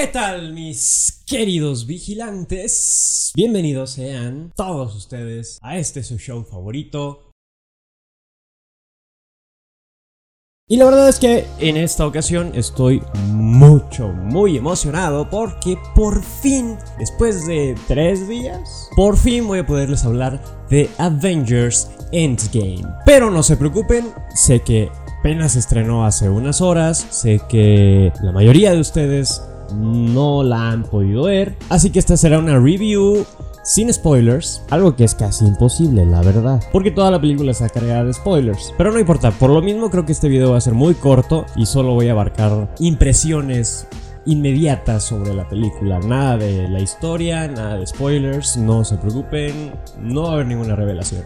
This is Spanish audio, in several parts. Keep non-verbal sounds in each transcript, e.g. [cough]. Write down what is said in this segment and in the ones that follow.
¿Qué tal mis queridos vigilantes? Bienvenidos sean todos ustedes a este su show favorito. Y la verdad es que en esta ocasión estoy mucho, muy emocionado porque por fin, después de tres días, por fin voy a poderles hablar de Avengers Endgame. Pero no se preocupen, sé que apenas estrenó hace unas horas, sé que la mayoría de ustedes no la han podido ver. Así que esta será una review sin spoilers, algo que es casi imposible, la verdad, porque toda la película está cargada de spoilers. Pero no importa, por lo mismo creo que este video va a ser muy corto y solo voy a abarcar impresiones inmediatas sobre la película. Nada de la historia, nada de spoilers, no se preocupen, no va a haber ninguna revelación.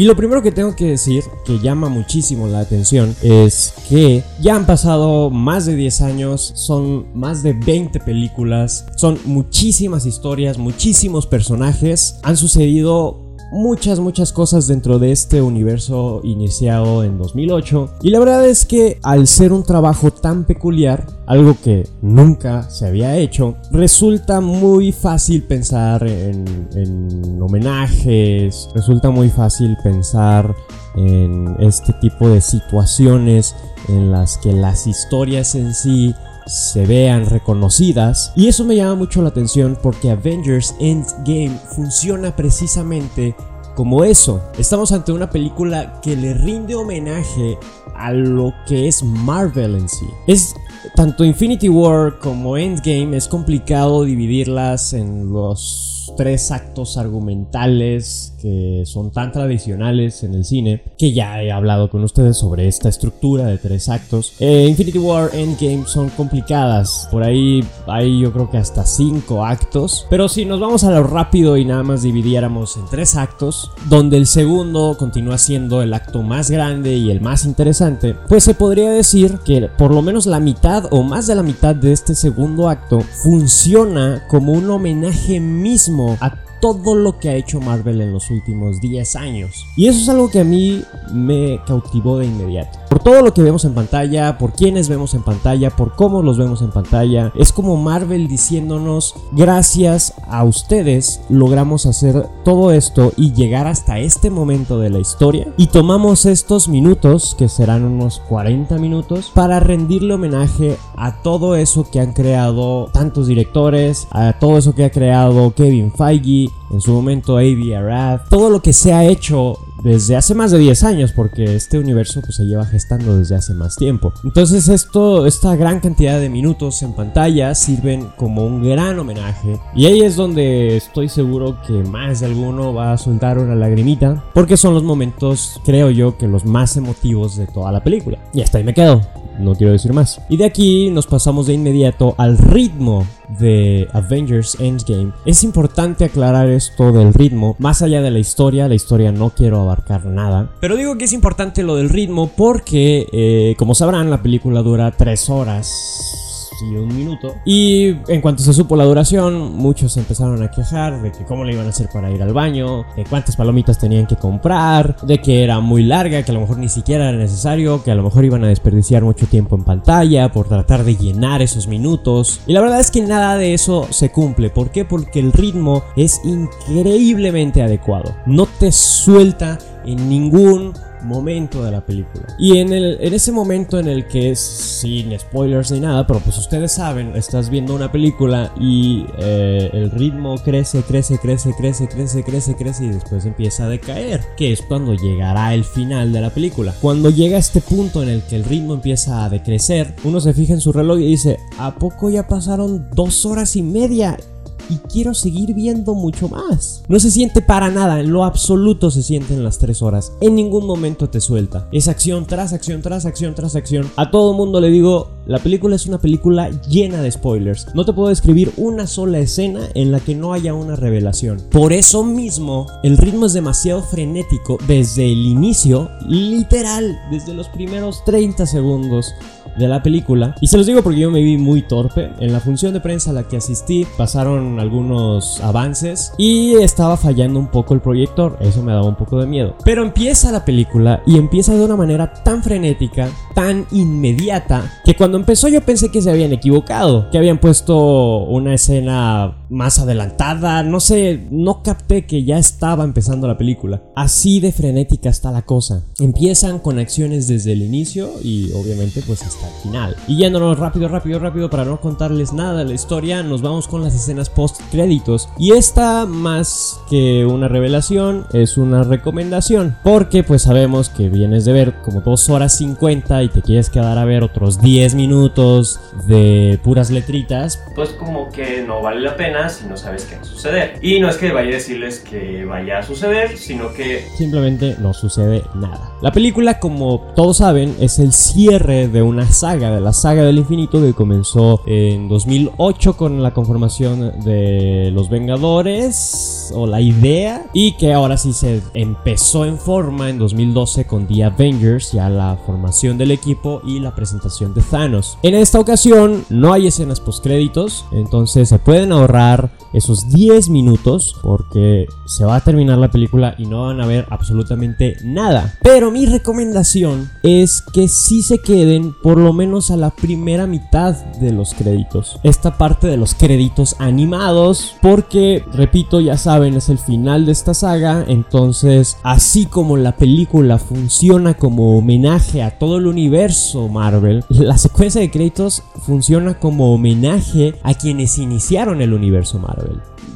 Y lo primero que tengo que decir, que llama muchísimo la atención, es que ya han pasado más de 10 años, son más de 20 películas, son muchísimas historias, muchísimos personajes, han sucedido muchas, muchas cosas dentro de este universo iniciado en 2008. Y la verdad es que al ser un trabajo tan peculiar, algo que nunca se había hecho, resulta muy fácil pensar en, en homenajes, resulta muy fácil pensar en este tipo de situaciones en las que las historias en sí se vean reconocidas. Y eso me llama mucho la atención porque Avengers Endgame funciona precisamente como eso. Estamos ante una película que le rinde homenaje a lo que es Marvel en sí. Es tanto Infinity War como Endgame es complicado dividirlas en los tres actos argumentales que son tan tradicionales en el cine que ya he hablado con ustedes sobre esta estructura de tres actos. Eh, Infinity War Endgame son complicadas, por ahí hay yo creo que hasta cinco actos, pero si nos vamos a lo rápido y nada más dividiéramos en tres actos, donde el segundo continúa siendo el acto más grande y el más interesante, pues se podría decir que por lo menos la mitad o más de la mitad de este segundo acto funciona como un homenaje mismo a todo lo que ha hecho Marvel en los últimos 10 años. Y eso es algo que a mí me cautivó de inmediato. Todo lo que vemos en pantalla, por quienes vemos en pantalla, por cómo los vemos en pantalla, es como Marvel diciéndonos, gracias a ustedes logramos hacer todo esto y llegar hasta este momento de la historia. Y tomamos estos minutos, que serán unos 40 minutos, para rendirle homenaje a todo eso que han creado tantos directores, a todo eso que ha creado Kevin Feige, en su momento A.B. Arad, todo lo que se ha hecho desde hace más de 10 años, porque este universo pues, se lleva gestando desde hace más tiempo. Entonces esto, esta gran cantidad de minutos en pantalla sirven como un gran homenaje. Y ahí es donde estoy seguro que más de alguno va a soltar una lagrimita, porque son los momentos, creo yo, que los más emotivos de toda la película. Y hasta ahí me quedo no quiero decir más. Y de aquí nos pasamos de inmediato al ritmo de Avengers Endgame. Es importante aclarar esto del ritmo, más allá de la historia, la historia no quiero abarcar nada. Pero digo que es importante lo del ritmo porque, eh, como sabrán, la película dura 3 horas y un minuto. Y en cuanto se supo la duración, muchos empezaron a quejar de que cómo le iban a hacer para ir al baño, de cuántas palomitas tenían que comprar, de que era muy larga, que a lo mejor ni siquiera era necesario, que a lo mejor iban a desperdiciar mucho tiempo en pantalla por tratar de llenar esos minutos. Y la verdad es que nada de eso se cumple. ¿Por qué? Porque el ritmo es increíblemente adecuado. No te suelta en ningún momento de la película. Y en, el, en ese momento en el que sin spoilers ni nada, pero pues ustedes saben, estás viendo una película y eh, el ritmo crece, crece, crece, crece, crece, crece, crece y después empieza a decaer, que es cuando llegará el final de la película. Cuando llega este punto en el que el ritmo empieza a decrecer, uno se fija en su reloj y dice, ¿a poco ya pasaron dos horas y media? Y quiero seguir viendo mucho más. No se siente para nada, en lo absoluto se siente en las 3 horas. En ningún momento te suelta. Es acción tras acción, tras acción, tras acción. A todo mundo le digo, la película es una película llena de spoilers. No te puedo describir una sola escena en la que no haya una revelación. Por eso mismo, el ritmo es demasiado frenético desde el inicio, literal, desde los primeros 30 segundos de la película. Y se los digo porque yo me vi muy torpe. En la función de prensa a la que asistí pasaron algunos avances y estaba fallando un poco el proyector. Eso me daba un poco de miedo. Pero empieza la película y empieza de una manera tan frenética, tan inmediata, que cuando empezó yo pensé que se habían equivocado, que habían puesto una escena más adelantada, no sé, no capté que ya estaba empezando la película. Así de frenética está la cosa. Empiezan con acciones desde el inicio y obviamente pues hasta el final. Y yéndonos rápido, rápido, rápido para no contarles nada de la historia, nos vamos con las escenas post créditos. Y esta más que una revelación es una recomendación, porque pues sabemos que vienes de ver como 2 horas 50 y te quieres quedar a ver otros 10 minutos de puras letritas, pues como que no vale la pena si no sabes qué va a suceder. Y no es que vaya a decirles que vaya a suceder, sino que simplemente no sucede nada. La película, como todos saben, es el cierre de una saga, de la saga del infinito que comenzó en 2008 con la conformación de los Vengadores o la idea y que ahora sí se empezó en forma en 2012 con The Avengers, ya la formación del equipo y la presentación de Thanos. En esta ocasión no hay escenas post créditos, entonces se pueden ahorrar besar esos 10 minutos porque se va a terminar la película y no van a ver absolutamente nada. Pero mi recomendación es que si se queden por lo menos a la primera mitad de los créditos. Esta parte de los créditos animados porque, repito, ya saben, es el final de esta saga. Entonces, así como la película funciona como homenaje a todo el universo Marvel, la secuencia de créditos funciona como homenaje a quienes iniciaron el universo Marvel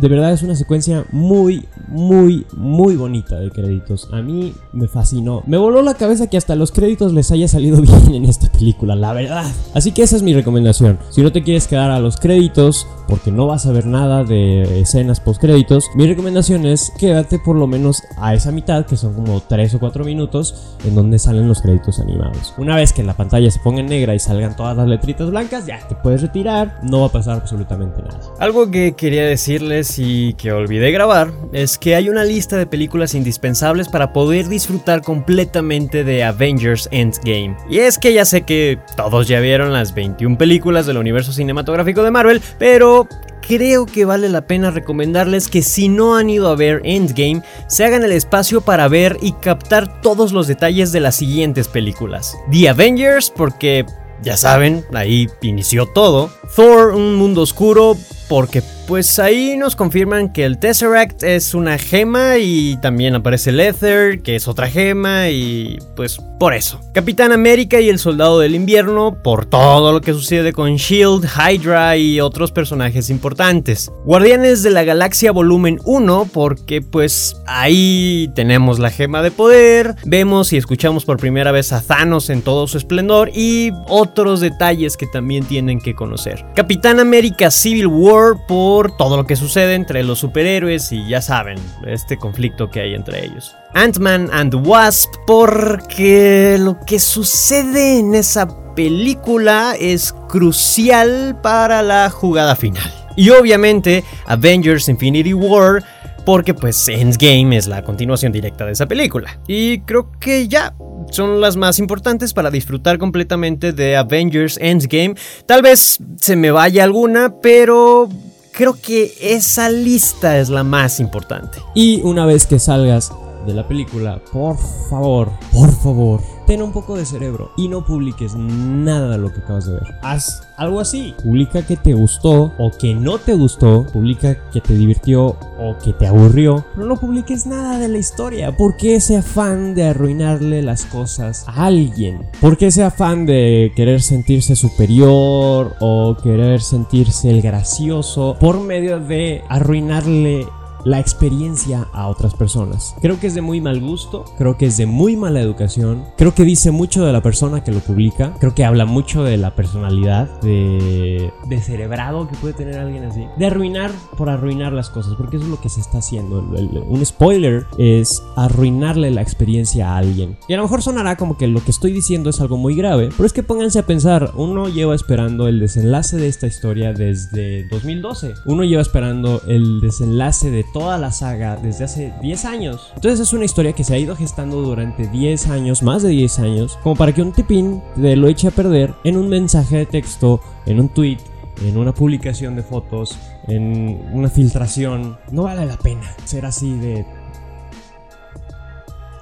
de verdad es una secuencia muy, muy, muy bonita de créditos. A mí me fascinó. Me voló la cabeza que hasta los créditos les haya salido [laughs] bien en esta película, la verdad. Así que esa es mi recomendación. Si no te quieres quedar a los créditos, porque no vas a ver nada de escenas post créditos, mi recomendación es quédate por lo menos a esa mitad, que son como 3 o 4 minutos, en donde salen los créditos animados. Una vez que la pantalla se ponga en negra y salgan todas las letritas blancas, ya te puedes retirar, no va a pasar absolutamente nada. Algo que quería decirles y que olvidé grabar es que hay una lista de películas indispensables para poder disfrutar completamente de Avengers Endgame. Y es que ya sé que todos ya vieron las 21 películas del universo cinematográfico de Marvel, pero creo que vale la pena recomendarles que si no han ido a ver Endgame, se hagan el espacio para ver y captar todos los detalles de las siguientes películas. The Avengers, porque ya saben, ahí inició todo. Thor, un mundo oscuro, porque pues ahí nos confirman que el Tesseract es una gema y también aparece el Ether, que es otra gema y pues por eso. Capitán América y el Soldado del Invierno por todo lo que sucede con Shield, Hydra y otros personajes importantes. Guardianes de la Galaxia Volumen 1 porque pues ahí tenemos la gema de poder, vemos y escuchamos por primera vez a Thanos en todo su esplendor y otros detalles que también tienen que conocer. Capitán América Civil War por todo lo que sucede entre los superhéroes y ya saben, este conflicto que hay entre ellos. Ant-Man and Wasp porque lo que sucede en esa película es crucial para la jugada final. Y obviamente Avengers Infinity War porque pues Endgame es la continuación directa de esa película. Y creo que ya son las más importantes para disfrutar completamente de Avengers Endgame. Tal vez se me vaya alguna, pero creo que esa lista es la más importante. Y una vez que salgas de la película, por favor, por favor, ten un poco de cerebro y no publiques nada de lo que acabas de ver. Haz algo así. Publica que te gustó o que no te gustó. Publica que te divirtió o que te aburrió. Pero no publiques nada de la historia. ¿Por qué ese afán de arruinarle las cosas a alguien? ¿Por qué ese afán de querer sentirse superior o querer sentirse el gracioso por medio de arruinarle la experiencia a otras personas. Creo que es de muy mal gusto, creo que es de muy mala educación, creo que dice mucho de la persona que lo publica, creo que habla mucho de la personalidad, de, de cerebrado que puede tener alguien así, de arruinar por arruinar las cosas, porque eso es lo que se está haciendo. un spoiler es arruinarle la experiencia a alguien. Y a lo mejor sonará como que lo que estoy diciendo es algo muy grave, pero es que pónganse a pensar, uno lleva esperando el desenlace de esta historia desde 2012, uno lleva esperando el desenlace de toda la saga desde hace 10 años. Entonces es una historia que se ha ido gestando durante 10 años, más de 10 años, como para que un tipín te lo eche a perder en un mensaje de texto, en un tweet, en una publicación de fotos, en una filtración. No vale la pena ser así de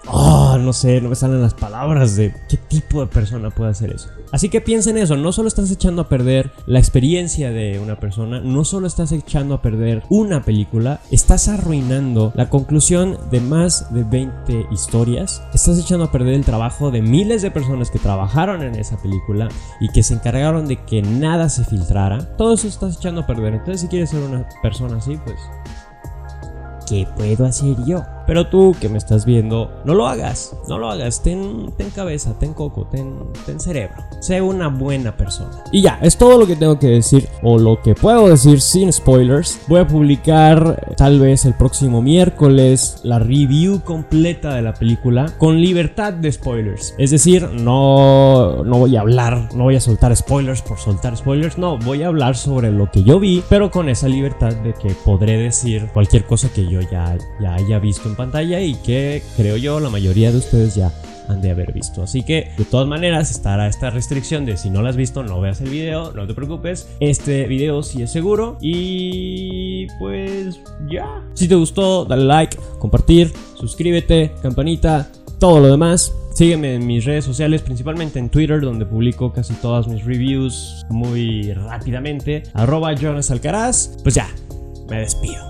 Oh, no sé, no me salen las palabras de qué tipo de persona puede hacer eso. Así que piensa en eso, no solo estás echando a perder la experiencia de una persona, no solo estás echando a perder una película, estás arruinando la conclusión de más de 20 historias, estás echando a perder el trabajo de miles de personas que trabajaron en esa película y que se encargaron de que nada se filtrara. Todo eso estás echando a perder. Entonces si quieres ser una persona así, pues... ¿Qué puedo hacer yo? Pero tú que me estás viendo, no lo hagas, no lo hagas, ten, ten cabeza, ten coco, ten, ten cerebro, sé una buena persona. Y ya, es todo lo que tengo que decir, o lo que puedo decir sin spoilers. Voy a publicar tal vez el próximo miércoles la review completa de la película con libertad de spoilers. Es decir, no, no voy a hablar, no voy a soltar spoilers por soltar spoilers, no, voy a hablar sobre lo que yo vi, pero con esa libertad de que podré decir cualquier cosa que yo ya, ya haya visto en pantalla y que creo yo la mayoría de ustedes ya han de haber visto. Así que de todas maneras estará esta restricción de si no la has visto no veas el video, no te preocupes. Este video sí es seguro y pues ya. Si te gustó, dale like, compartir, suscríbete, campanita, todo lo demás. Sígueme en mis redes sociales, principalmente en Twitter, donde publico casi todas mis reviews muy rápidamente. Arroba Jonas Alcaraz. Pues ya, me despido.